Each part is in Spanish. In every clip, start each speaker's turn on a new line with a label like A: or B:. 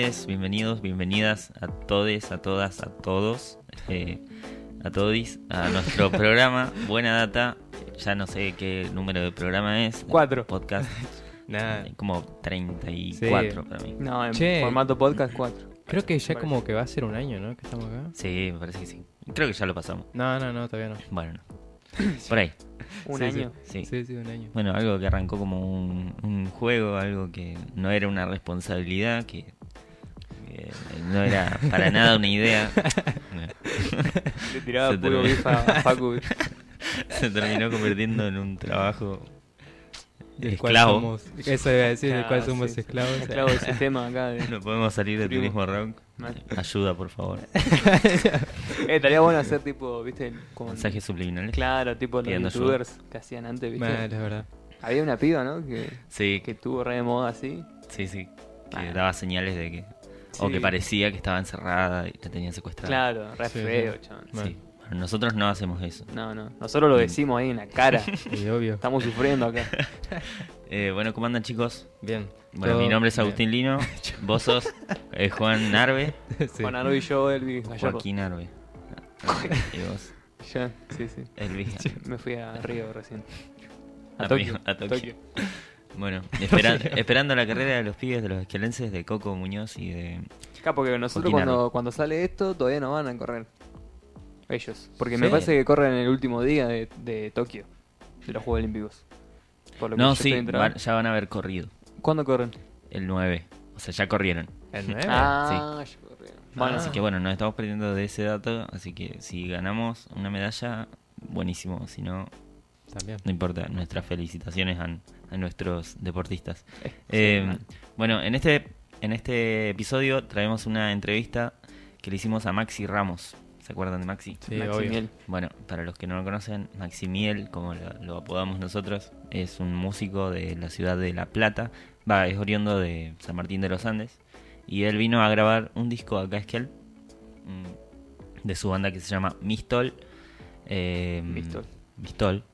A: bienvenides, bienvenidos, bienvenidas a todes, a todas, a todos, eh, a todis, a nuestro programa Buena Data. Ya no sé qué número de programa es.
B: Cuatro.
A: Podcast.
C: Nada.
A: Como 34
C: Sí.
A: para mí.
B: No, en
C: Che.
B: formato podcast 4.
C: Creo que ya como que va a ser un año, ¿no? Que estamos acá.
A: Sí, me parece que sí. Creo que ya lo pasamos.
C: No, no, no, todavía no.
A: Bueno, no. por ahí.
B: Un
C: Sí,
B: año.
A: Sí.
C: Sí, sí, un año.
A: Bueno, algo que arrancó como un, un juego, algo que no era una responsabilidad, que no era para nada una idea.
B: Le tiraba
A: Se
B: puro
A: terminó.
B: a Facu.
A: Se terminó convirtiendo en un trabajo
C: Del cual
A: esclavo.
C: somos- eso iba a decir, del cual
B: Ah,
C: somos
B: sí.
C: esclavos.
B: Esclavo del sistema acá. De...
A: No podemos salir del turismo rock.
B: Mal.
A: Ayuda, por favor.
B: Eh, estaría bueno hacer tipo, viste, como...
A: Mensajes subliminales.
B: Claro, tipo los
A: Pidiendo
B: youtubers que hacían antes, viste.
C: Mal, es verdad.
B: Había una piba, ¿no? Que,
A: Sí,
B: que tuvo re de moda así.
A: sí, sí. Que
B: Ah.
A: daba señales de que. O que parecía que estaba encerrada y la tenían secuestrada.
B: Claro, re
C: Sí,
B: feo.
A: Bueno, nosotros no hacemos eso.
B: No, no. Nosotros lo decimos ahí en la cara.
C: Y obvio.
B: Estamos sufriendo acá.
A: Eh, bueno, ¿cómo andan, chicos?
C: Bien.
A: Bueno,
C: Todo
A: mi nombre es
C: bien.
A: Agustín Lino. Vos sos eh, Juan Narve.
C: Sí.
B: Juan Arbo y yo, Elvi Gallardo.
A: Joaquín Narve. Y vos,
B: Yo, sí, sí.
A: Elvi.
B: Me fui a Río recién.
A: A
B: A Tokio.
A: A Tokio. Bueno, espera- esperando la carrera de los pibes de los esquelenses de Coco Muñoz y de.
B: Acá porque nosotros cuando, cuando sale esto todavía no van a correr. Ellos. Porque me
C: Sí.
B: parece que corren el último día de, de Tokio. De los Juegos Olímpicos. Por lo que
A: No, sí, ya van a haber corrido.
B: ¿Cuándo corren?
A: El 9. O sea, ya corrieron.
C: ¿El 9?
B: Ah, ya corrieron. Bueno,
A: Así que bueno, nos estamos perdiendo de ese dato. Así que si ganamos una medalla, buenísimo. Si no,
C: También.
A: no importa. Nuestras felicitaciones a, a nuestros deportistas.
B: Eh,
A: Eh, bueno, en este, en este episodio traemos una entrevista que le hicimos a Maxi Ramos. ¿Se acuerdan de Maxi?
C: Sí,
B: Maxi
C: obvio.
B: Miel.
A: Bueno, para los que no lo conocen, Maximiel, como lo, lo apodamos nosotros, es un músico de la ciudad de La Plata. Va, es oriundo de San Martín de los Andes. Y él vino a grabar un disco acá a Esquiel, mm, de su banda que se llama Mistol. Eh,
B: Mistol.
A: Mistol.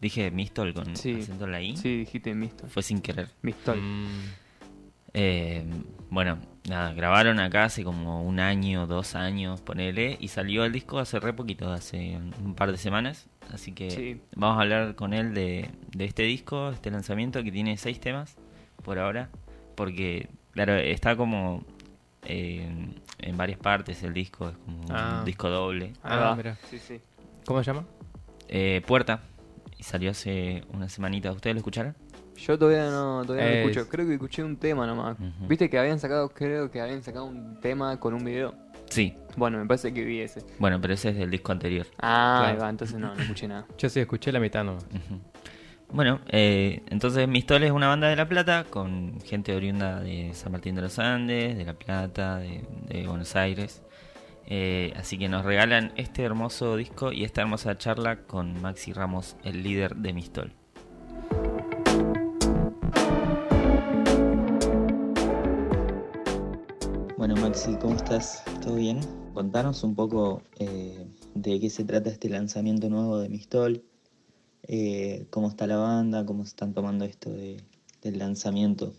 A: Dije Mistol con
B: Sí.
A: acento en la I.
B: Sí, dijiste Mistol.
A: Fue sin querer.
B: Mistol.
C: Mm,
A: Eh, bueno, nada, grabaron acá hace como un año, dos años, ponele, y salió el disco hace re poquito, hace un par de semanas. Así que
B: Sí.
A: vamos a hablar con él de, de este disco, este lanzamiento que tiene seis temas por ahora, porque, claro, está como eh, en varias partes el disco, es como
C: Ah.
A: un disco doble.
C: Ah, mira.
B: Sí, sí.
C: ¿Cómo se llama?
A: Eh, Puerta, y salió hace una semanita, ¿ustedes lo escucharon?
B: Yo todavía no, todavía no
C: Es-
B: escucho. Creo que escuché un tema nomás. Viste que habían sacado, creo que habían sacado un tema con un video.
A: Sí,
B: Bueno, me parece que vi ese.
A: bueno, pero ese es del disco anterior.
B: Ah,
C: Claro.
B: ahí va, entonces no, no escuché nada.
C: Yo sí escuché la mitad nomás.
A: Bueno, eh, entonces Mistol es una banda de La Plata con gente oriunda de San Martín de los Andes, de La Plata, de, de Buenos Aires. Eh, así que nos regalan este hermoso disco y esta hermosa charla con Maxi Ramos, el líder de Mistol.
D: Bueno, Maxi, ¿cómo estás? ¿Todo bien? Contanos un poco eh, de qué se trata este lanzamiento nuevo de Mistol, eh, cómo está la banda, cómo están tomando esto de- del lanzamiento.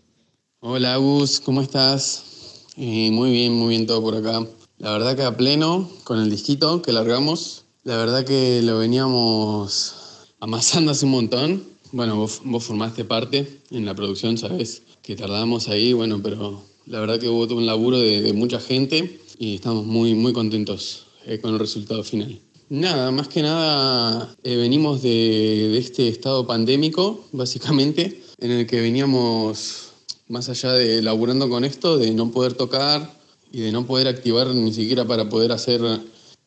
E: Hola Agus, ¿cómo estás? Eh, muy bien, muy bien todo por acá. La verdad que a pleno con el disquito que largamos. La verdad que lo veníamos amasando hace un montón. Bueno, vos, vos formaste parte en la producción, sabes que tardamos ahí, bueno, pero la verdad que hubo todo un laburo de, de mucha gente y estamos muy, muy contentos eh, con el resultado final. Nada, más que nada eh, venimos de, de este estado pandémico, básicamente, en el que veníamos, más allá de laburando con esto, de no poder tocar y de no poder activar ni siquiera para poder hacer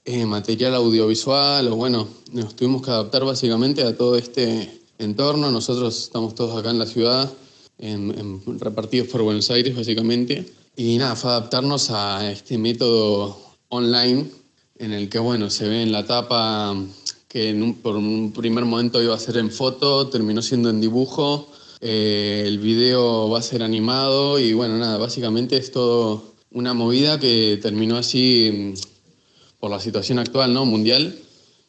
E: eh, material audiovisual, o bueno, nos tuvimos que adaptar básicamente a todo este entorno. Nosotros estamos todos acá en la ciudad, en- en- repartidos por Buenos Aires básicamente, y nada, fue adaptarnos a este método online en el que, bueno, se ve en la tapa que en un- por un primer momento iba a ser en foto, terminó siendo en dibujo, eh, el video va a ser animado y bueno, nada, básicamente es todo una movida que terminó así mm, por la situación actual, ¿no? Mundial.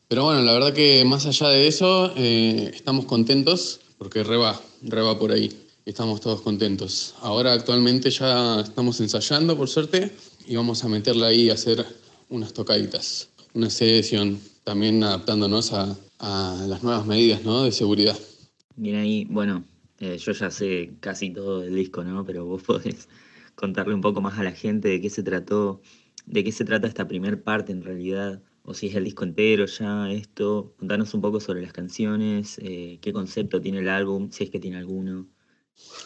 E: Pero bueno, la verdad que más allá de eso, eh, estamos contentos porque reba, reba por ahí. estamos todos contentos. Ahora actualmente ya estamos ensayando, por suerte, y vamos a meterla ahí a hacer unas tocaditas, una sesión, también adaptándonos a, a las nuevas medidas ¿no? de seguridad.
D: Bien ahí, bueno, eh, yo ya sé casi todo del disco, ¿no? Pero vos podés contarle un poco más a la gente de qué se trató, de qué se trata esta primer parte en realidad, o si es el disco entero ya, esto. Contanos un poco sobre las canciones, eh, qué concepto tiene el álbum, si es que tiene alguno.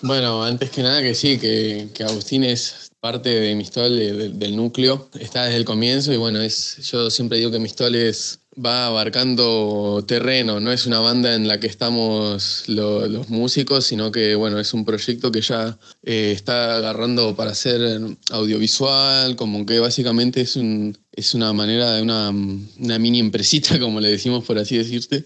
E: Bueno, antes que nada que sí, que, que Agustín es parte de Mistol, de- de- del núcleo, está desde el comienzo y bueno, es, yo siempre digo que Mistol es, va abarcando terreno, no es una banda en la que estamos lo- los músicos, sino que bueno, es un proyecto que ya eh, está agarrando para hacer audiovisual, como que básicamente es, un, es una manera de una, una mini empresita, como le decimos por así decirte,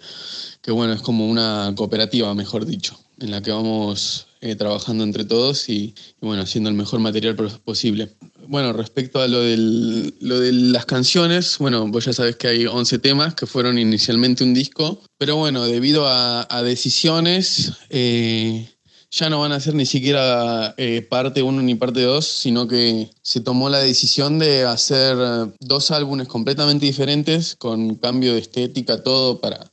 E: que bueno, es como una cooperativa, mejor dicho, en la que vamos eh, trabajando entre todos y, bueno, haciendo el mejor material pos- posible. Bueno, respecto a lo, del, lo de las canciones, bueno, vos ya sabés que hay 11 temas que fueron inicialmente un disco, pero bueno, debido a, decisiones, eh, ya no van a ser ni siquiera eh, parte 1 ni parte 2, sino que se tomó la decisión de hacer dos álbumes completamente diferentes, con cambio de estética, todo para,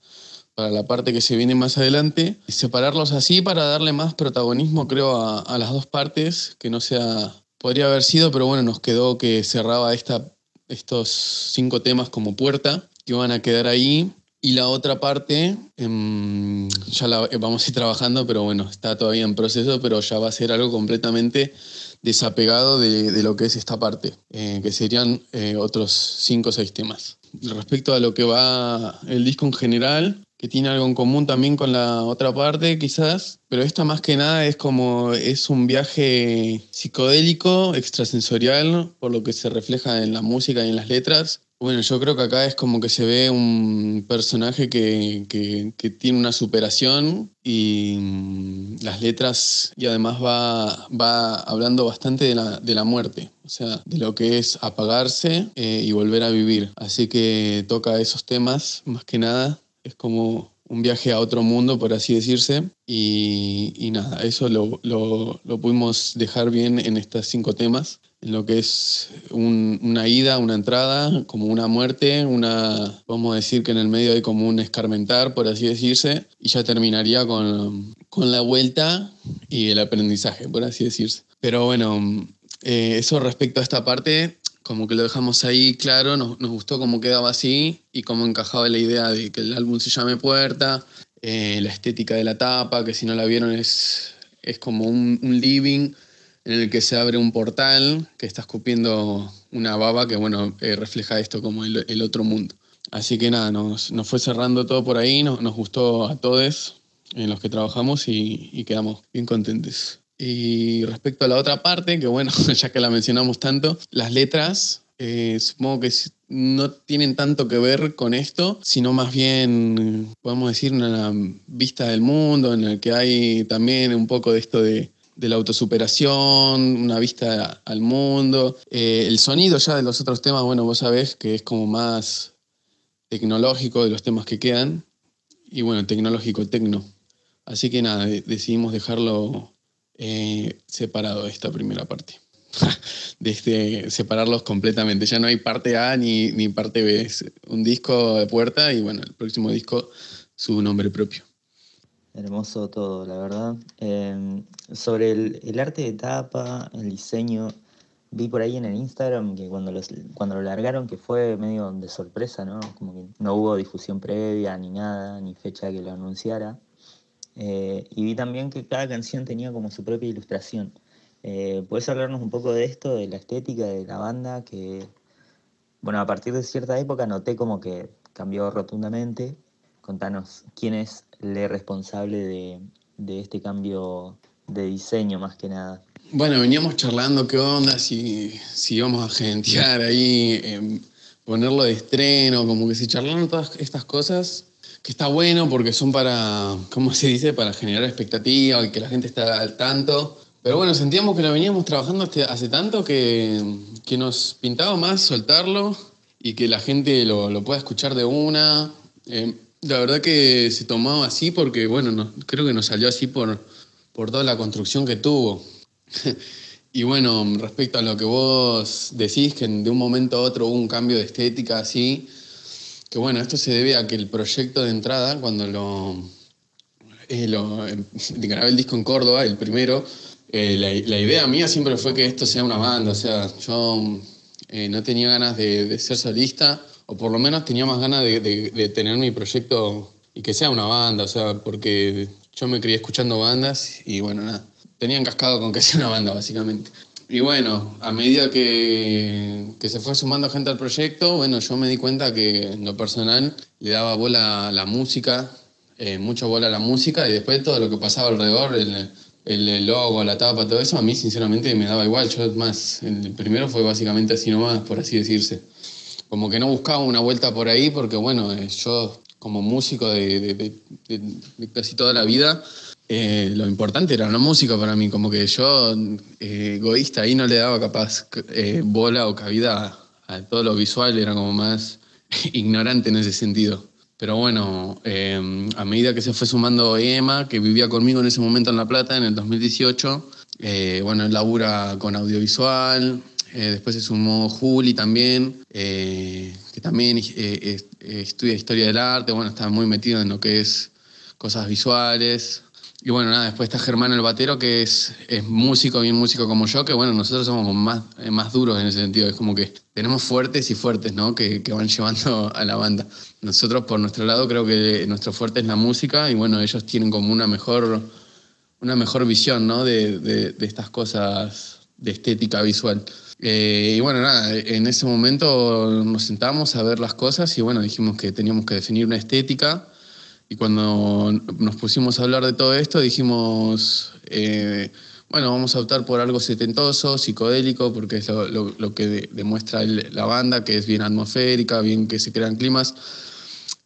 E: para la parte que se viene más adelante. Separarlos así para darle más protagonismo, creo, a, a las dos partes, que no sea... Podría haber sido, pero bueno, nos quedó que cerraba esta, estos cinco temas como puerta, que van a quedar ahí. Y la otra parte, em, ya la vamos a ir trabajando, pero bueno, está todavía en proceso, pero ya va a ser algo completamente desapegado de, de lo que es esta parte, eh, que serían eh, otros cinco o seis temas. Respecto a lo que va el disco en general, que tiene algo en común también con la otra parte, quizás, pero esta más que nada es como es un viaje psicodélico, extrasensorial, por lo que se refleja en la música y en las letras. Bueno, yo creo que acá es como que se ve un personaje que, que, tiene una superación y mm, las letras y además va, va hablando bastante de la, de la muerte, o sea, de lo que es apagarse eh, y volver a vivir. Así que toca esos temas más que nada es como un viaje a otro mundo, por así decirse. Y, y nada, eso lo, lo, lo, pudimos dejar bien en estos cinco temas, en lo que es un, una ida, una entrada, como una muerte, una, vamos a decir que en el medio hay como un escarmentar, por así decirse, y ya terminaría con, con la vuelta y el aprendizaje, por así decirse. Pero bueno, eh, eso respecto a esta parte, como que lo dejamos ahí claro, nos, gustó cómo quedaba así y cómo encajaba la idea de que el álbum se llame Puerta, eh, la estética de la tapa, que si no la vieron es, es como un, living en el que se abre un portal que está escupiendo una baba que bueno, eh, refleja esto como el, otro mundo. Así que nada, nos, nos fue cerrando todo por ahí, nos, gustó a todos en los que trabajamos y, y quedamos bien contentos. Y respecto a la otra parte, que bueno, ya que la mencionamos tanto, las letras, eh, supongo que no tienen tanto que ver con esto, sino más bien, podemos decir, una vista del mundo en el que hay también un poco de esto de, de la autosuperación, una vista al mundo. Eh, el sonido ya de los otros temas, bueno, vos sabés que es como más tecnológico de los temas que quedan. Y bueno, tecnológico, tecno. Así que nada, decidimos dejarlo separado esta primera parte. de separarlos completamente. Ya no hay parte A ni, ni parte B. Es un disco de puerta y bueno, el próximo disco su nombre propio.
D: Hermoso todo, la verdad. Eh, sobre el, el, arte de tapa, el diseño, vi por ahí en el Instagram que cuando, los, cuando lo largaron que fue medio de sorpresa, ¿no? Como que no hubo difusión previa ni nada, ni fecha que lo anunciara. Eh, y vi también que cada canción tenía como su propia ilustración. Eh, ¿Puedes hablarnos un poco de esto, de la estética de la banda? Que, bueno, a partir de cierta época noté como que cambió rotundamente. Contanos quién es el responsable de, de este cambio de diseño más que nada.
E: Bueno, veníamos charlando qué onda, si, si íbamos a gentear ahí, eh, ponerlo de estreno, como que se charlaron todas estas cosas que está bueno porque son para, ¿cómo se dice?, para generar expectativa y que la gente esté al tanto. Pero bueno, sentíamos que lo veníamos trabajando hace, hace tanto que, que, nos pintaba más soltarlo y que la gente lo, lo pueda escuchar de una. Eh, la verdad que se tomaba así porque, bueno, no, creo que nos salió así por, por toda la construcción que tuvo. y bueno, respecto a lo que vos decís, que de un momento a otro hubo un cambio de estética así, que bueno, esto se debe a que el proyecto de entrada, cuando lo, eh, lo eh, grabé el disco en Córdoba, el primero, eh, la, idea mía siempre fue que esto sea una banda, o sea, yo eh, no tenía ganas de, ser solista, o por lo menos tenía más ganas de, tener mi proyecto y que sea una banda, o sea, porque yo me crié escuchando bandas y bueno, nada, tenía encascado con que sea una banda, básicamente. Y bueno, a medida que, que se fue sumando gente al proyecto, bueno, yo me di cuenta que en lo personal le daba bola a la música, eh, mucho bola a la música y después todo lo que pasaba alrededor, el, el, logo, la tapa, todo eso, a mí sinceramente me daba igual. Yo, más, el primero fue básicamente así nomás, por así decirse como que no buscaba una vuelta por ahí porque bueno, eh, yo como músico de- de casi toda la vida, eh, lo importante era la música para mí, como que yo eh, egoísta ahí no le daba capaz eh, bola o cabida a, a todo lo visual, era como más ignorante en ese sentido. Pero bueno, eh, a medida que se fue sumando Emma, que vivía conmigo en ese momento en La Plata, en el 2018, eh, bueno, él labura con audiovisual, eh, después se sumó Juli también, que también es- estudia historia del arte, bueno, está muy metido en lo que es cosas visuales. Y bueno, nada, después está Germán el Batero, que es, es músico, bien músico como yo, que bueno, nosotros somos más, eh, más duros en ese sentido, es como que tenemos fuertes y fuertes, ¿no? Que, que van llevando a la banda. Nosotros por nuestro lado creo que nuestro fuerte es la música y bueno, ellos tienen como una mejor, una mejor visión, ¿no? De, de- de estas cosas de estética visual. Eh, y bueno, nada, en ese momento nos sentamos a ver las cosas y bueno, dijimos que teníamos que definir una estética. Y cuando nos pusimos a hablar de todo esto, dijimos, eh, bueno, vamos a optar por algo setentoso, psicodélico, porque es lo, que de- demuestra la banda, que es bien atmosférica, bien que se crean climas,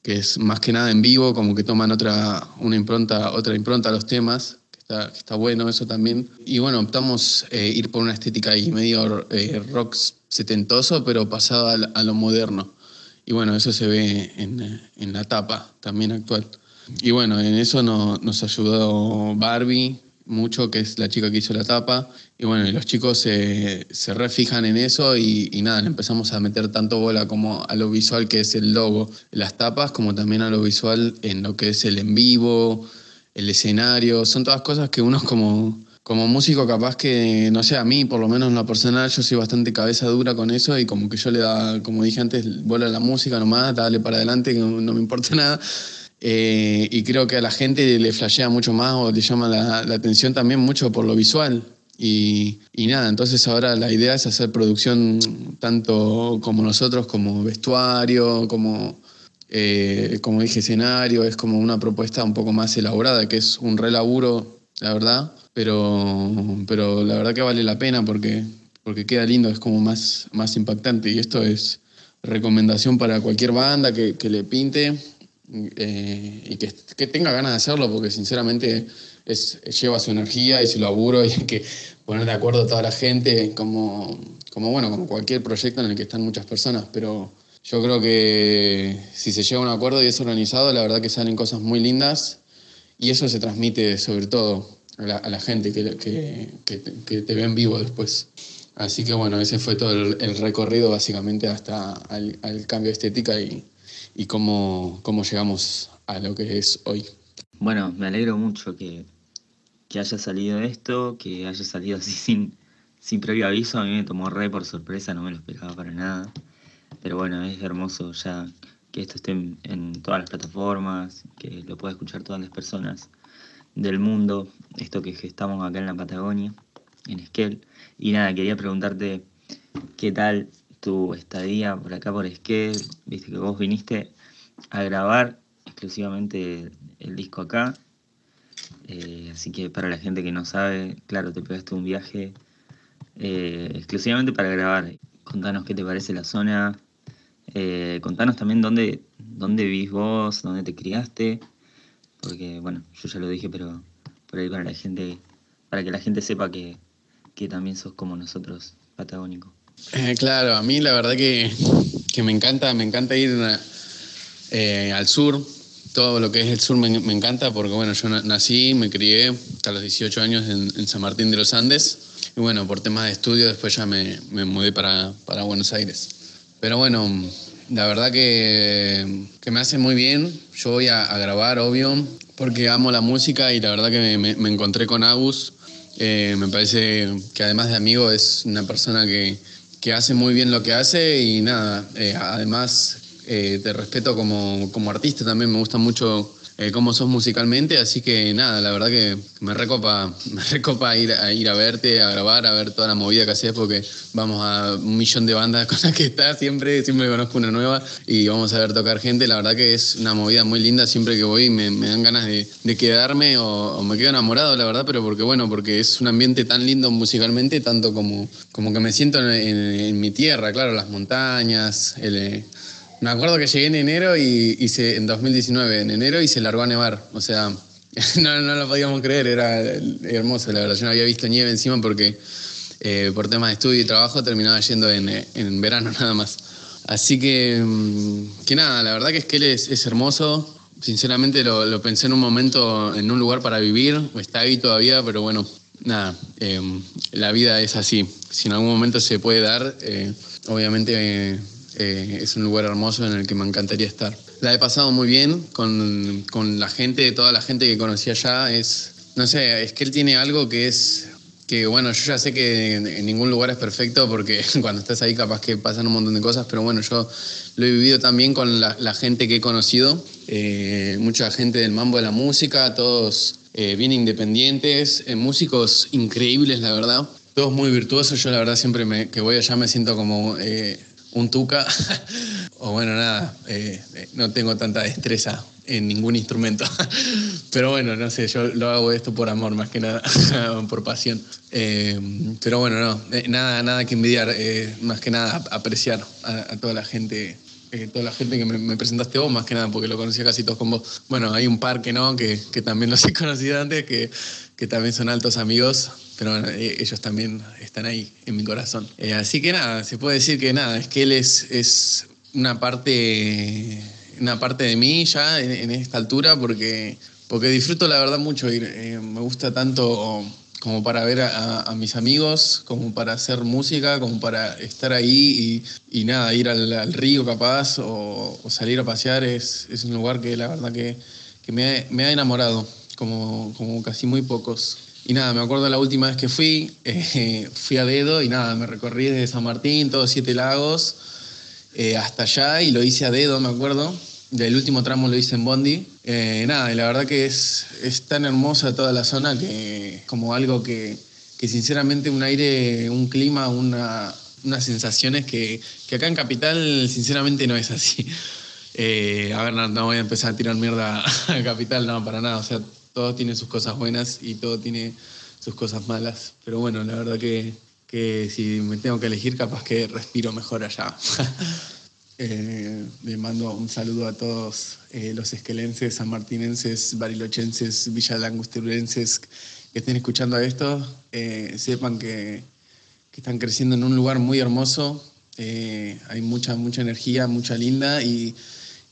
E: que es más que nada en vivo, como que toman otra, una impronta, otra impronta a los temas, que está, bueno eso también. Y bueno, optamos eh, ir por una estética ahí medio eh, rock setentoso, pero pasado a, la- a lo moderno. Y bueno, eso se ve en, en la tapa también actual. Y bueno, en eso no- nos ayudó Barbie mucho, que es la chica que hizo la tapa. Y bueno, y los chicos se, se refijan en eso y, nada, empezamos a meter tanto bola como a lo visual que es el logo, las tapas, como también a lo visual en lo que es el en vivo, el escenario. Son todas cosas que uno como, como músico capaz que, no sé, a mí por lo menos en lo personal yo soy bastante cabeza dura con eso y como que yo le da, como dije antes, bola a la música nomás, dale para adelante, que no, me importa nada. Eh, y creo que a la gente le flashea mucho más o le llama la, la atención también mucho por lo visual. Y, y nada, entonces ahora la idea es hacer producción tanto como nosotros, como vestuario, como, eh, como dije, escenario, es como una propuesta un poco más elaborada, que es un relaburo, la verdad, pero, pero la verdad que vale la pena porque, porque queda lindo, es como más, más impactante. Y esto es recomendación para cualquier banda que, que le pinte eh, y que, que tenga ganas de hacerlo, porque sinceramente es, lleva su energía y su laburo y hay que poner de acuerdo a toda la gente, como, como, bueno, como cualquier proyecto en el que están muchas personas, pero yo creo que si se llega a un acuerdo y es organizado, la verdad que salen cosas muy lindas y eso se transmite sobre todo a la, gente que, que, que, te- ve en vivo después. Así que bueno, ese fue todo el, el recorrido básicamente hasta al, al cambio de estética y, y cómo, cómo llegamos a lo que es hoy.
A: Bueno, me alegro mucho que, que haya salido esto, que haya salido así sin, sin previo aviso. A mí me tomó re por sorpresa, no me lo esperaba para nada. Pero bueno, es hermoso ya que esto esté en, todas las plataformas, que lo pueda escuchar todas las personas del mundo, esto que gestamos acá en la Patagonia, en Esquel. Y nada, quería preguntarte qué tal tu estadía por acá por Esquel, viste que vos viniste a grabar exclusivamente el, el disco acá. Eh, así que para la gente que no sabe, claro, te pegaste un viaje eh, exclusivamente para grabar. Contanos qué te parece la zona. Eh, contanos también dónde, dónde vivís vos, dónde te criaste. Porque, bueno, yo ya lo dije, pero por ahí para la gente, para que la gente sepa que, que también sos como nosotros, patagónico.
E: Eh, claro, a mí la verdad que, que me encanta, me encanta ir eh, al sur. todo lo que es el sur me, encanta porque, bueno, yo na- nací, me crié hasta los 18 años en, en San Martín de los Andes. Y bueno, por temas de estudio después ya me, me mudé para, para Buenos Aires. Pero bueno, la verdad que, que me hace muy bien. Yo voy a, grabar, obvio, porque amo la música y la verdad que me, me- me encontré con Agus. Eh, me parece que además de amigo es una persona que, que hace muy bien lo que hace y nada, eh, además eh, te respeto como, como artista también, me gusta mucho eh, cómo sos musicalmente, así que nada, la verdad que me recopa, me recopa ir a, ir a verte, a grabar, a ver toda la movida que haces, porque vamos a un millón de bandas con las que estás siempre, siempre conozco una nueva y vamos a ver tocar gente, la verdad que es una movida muy linda, siempre que voy me, me dan ganas de, quedarme o, me quedo enamorado, la verdad, pero porque bueno, porque es un ambiente tan lindo musicalmente, tanto como, como que me siento en, en- en mi tierra, claro, las montañas, el... me acuerdo que llegué en enero y, y se, en 2019, en enero y se largó a nevar. O sea, no, no lo podíamos creer, era hermoso, la verdad. Yo no había visto nieve encima porque eh, por temas de estudio y trabajo terminaba yendo en, en verano nada más. Así que, mm, que nada, la verdad que es que él es, es hermoso. Sinceramente lo, lo pensé en un momento en un lugar para vivir, está ahí todavía, pero bueno, nada, eh, la vida es así. Si en algún momento se puede dar, eh, obviamente eh, eh, es un lugar hermoso en el que me encantaría estar. La he pasado muy bien con, con la gente, toda la gente que conocí allá. Es, no sé, es que él tiene algo que es que bueno, yo ya sé que en, ningún lugar es perfecto porque cuando estás ahí capaz que pasan un montón de cosas, pero bueno, yo lo he vivido también con la, la gente que he conocido, eh, mucha gente del mambo de la música, todos eh, bien independientes, eh, músicos increíbles, la verdad, todos muy virtuosos, yo la verdad siempre me- que voy allá me siento como... un tuca, o bueno, nada, eh, eh, no tengo tanta destreza en ningún instrumento. Pero bueno, no sé, yo lo hago esto por amor más que nada, por pasión. Eh, pero bueno, no, eh, nada, nada que envidiar, más que nada ap- apreciar a, toda la gente. toda la gente que me, me presentaste vos, más que nada, porque lo conocía casi todos con vos. Bueno, hay un par que no, que, que también los he conocido antes, que, que también son altos amigos, pero eh, ellos también están ahí en mi corazón. Eh, así que nada, se puede decir que nada, es que él es, es una parte una parte de mí ya en, en esta altura porque, porque disfruto la verdad mucho ir. Eh, me gusta tanto como para ver a, a mis amigos, como para hacer música, como para estar ahí y, y nada, ir al, al río capaz o, o salir a pasear. Es, es un lugar que la verdad que, que me, me ha enamorado, como, casi muy pocos. Y nada, me acuerdo la última vez que fui, eh, fui a dedo y nada, me recorrí desde San Martín, todos siete lagos, eh, hasta allá y lo hice a dedo, me acuerdo. Del último tramo lo hice en Bondi. Eh, nada, y la verdad que es, es tan hermosa toda la zona que como algo que, que sinceramente un aire, un clima, una, unas sensaciones que, que acá en Capital sinceramente no es así. Eh, a ver, no, no voy a empezar a tirar mierda a Capital, no, para nada. O sea, todo tiene sus cosas buenas y todo tiene sus cosas malas. Pero bueno, la verdad que, que si me tengo que elegir, capaz que respiro mejor allá. Eh, le mando un saludo a todos eh, los esquelenses, sanmartinenses, barilochenses, villalangusterulenses que estén escuchando a esto. Eh, sepan que, que, están creciendo en un lugar muy hermoso. Eh, hay mucha, mucha energía, mucha linda. Y,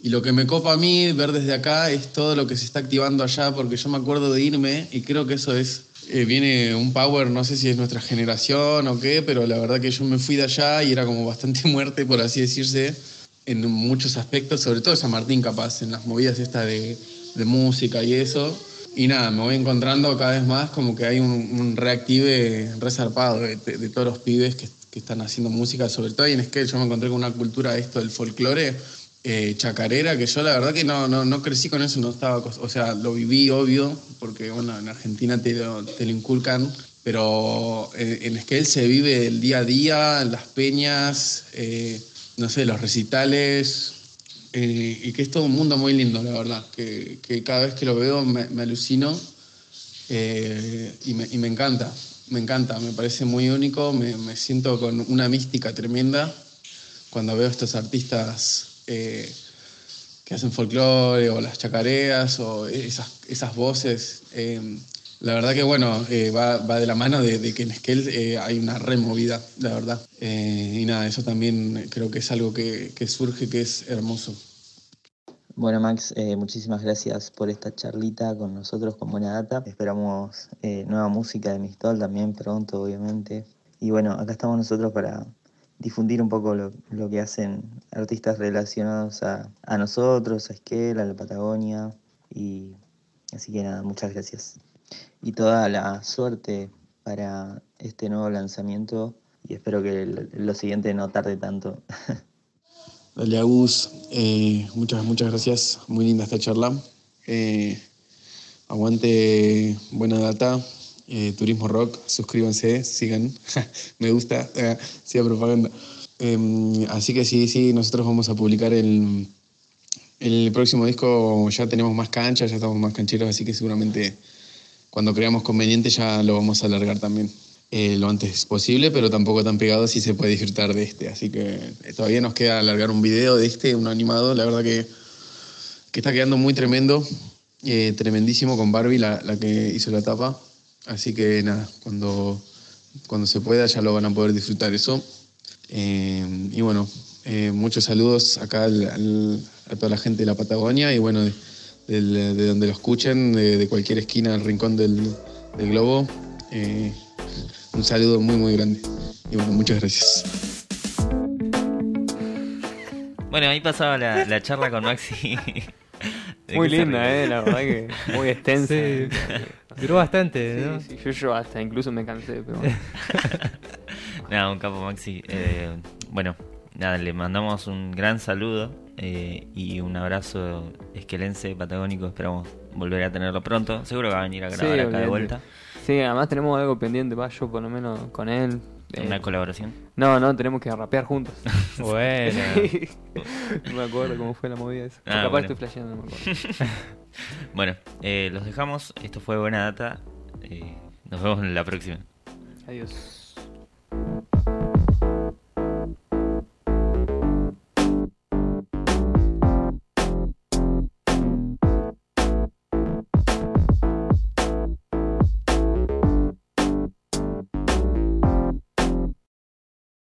E: y, lo que me copa a mí ver desde acá es todo lo que se está activando allá, porque yo me acuerdo de irme y creo que eso es. Eh, viene un power, no sé si es nuestra generación o qué, pero la verdad que yo me fui de allá y era como bastante muerte, por así decirse en muchos aspectos, sobre todo San Martín capaz, en las movidas estas de, de, música y eso. Y nada, me voy encontrando cada vez más como que hay un, un reactive resarpado de, de, de, todos los pibes que, que, están haciendo música, sobre todo y en Skate yo me encontré con una cultura de esto del folclore, eh, chacarera, que yo la verdad que no, no, no, crecí con eso, no estaba, o sea, lo viví obvio, porque bueno, en Argentina te lo, inculcan, pero en, en Skate se vive el día a día, las peñas, eh, no sé, los recitales, eh, y que es todo un mundo muy lindo, la verdad, que, cada vez que lo veo me, alucino eh, y, me, encanta, me encanta, me parece muy único, me, me, siento con una mística tremenda cuando veo estos artistas eh, que hacen folclore o las chacareas o esas, esas voces. eh, la verdad que bueno, eh, va, va, de la mano de, que en Esquel hay una removida, la verdad. Y nada, eso también creo que es algo que, que, surge, que es hermoso.
D: Bueno, Max, muchísimas gracias por esta charlita con nosotros con Buena Data. Esperamos nueva música de Mistol también pronto, obviamente. Y bueno, acá estamos nosotros para difundir un poco lo, que hacen artistas relacionados a, a nosotros, a Esquel, a la Patagonia. Y así que nada, muchas gracias. Y toda la suerte para este nuevo lanzamiento. Y espero que lo, lo siguiente no tarde tanto.
E: Dale, Agus, eh, muchas, muchas gracias. Muy linda esta charla. Eh, aguante buena data. Eh, Turismo Rock, suscríbanse, sigan. Me gusta, eh, siga propaganda. Eh, así que sí, sí, nosotros vamos a publicar el, el próximo disco. Ya tenemos más cancha, ya estamos más cancheros, así que seguramente cuando creamos conveniente ya lo vamos a alargar también. eh, lo antes posible, pero tampoco tan pegado si se puede disfrutar de este. Así que eh, todavía nos queda alargar un video de este, un animado. La verdad que, que está quedando muy tremendo, eh, tremendísimo con Barbie, la, la que hizo la tapa. Así que nada, cuando, cuando se pueda ya lo van a poder disfrutar eso. Eh, y bueno, eh, muchos saludos acá al- al- a toda la gente de la Patagonia y bueno, de, donde lo escuchen, de, cualquier esquina del rincón del, globo. Eh, un saludo muy, muy grande. Y bueno, muchas gracias.
A: Bueno, ahí pasaba la charla con Maxi. ¿De
B: Muy linda,
A: ríe?
B: eh, la verdad que muy extensa.
C: Sí. Duró bastante,
B: Sí,
C: ¿no?
B: sí, yo, yo hasta incluso me cansé, pero bueno.
A: Nada, un capo Maxi. Eh, bueno, nada, le mandamos un gran saludo eh, y un abrazo esquelense, patagónico. Esperamos volver a tenerlo pronto. Seguro que va a venir a
B: Sí,
A: grabar acá de vuelta.
B: Sí, además tenemos algo pendiente, va, yo por lo menos con él. Eh,
A: Una colaboración.
B: no, no, tenemos que rapear juntos.
C: Bueno.
B: no me acuerdo cómo fue la movida esa.
A: Ah,
B: Capaz
A: bueno.
B: estoy flasheando, no me acuerdo.
A: Bueno, eh, los dejamos. Esto fue Buena Data. Eh, nos vemos en la próxima.
B: Adiós.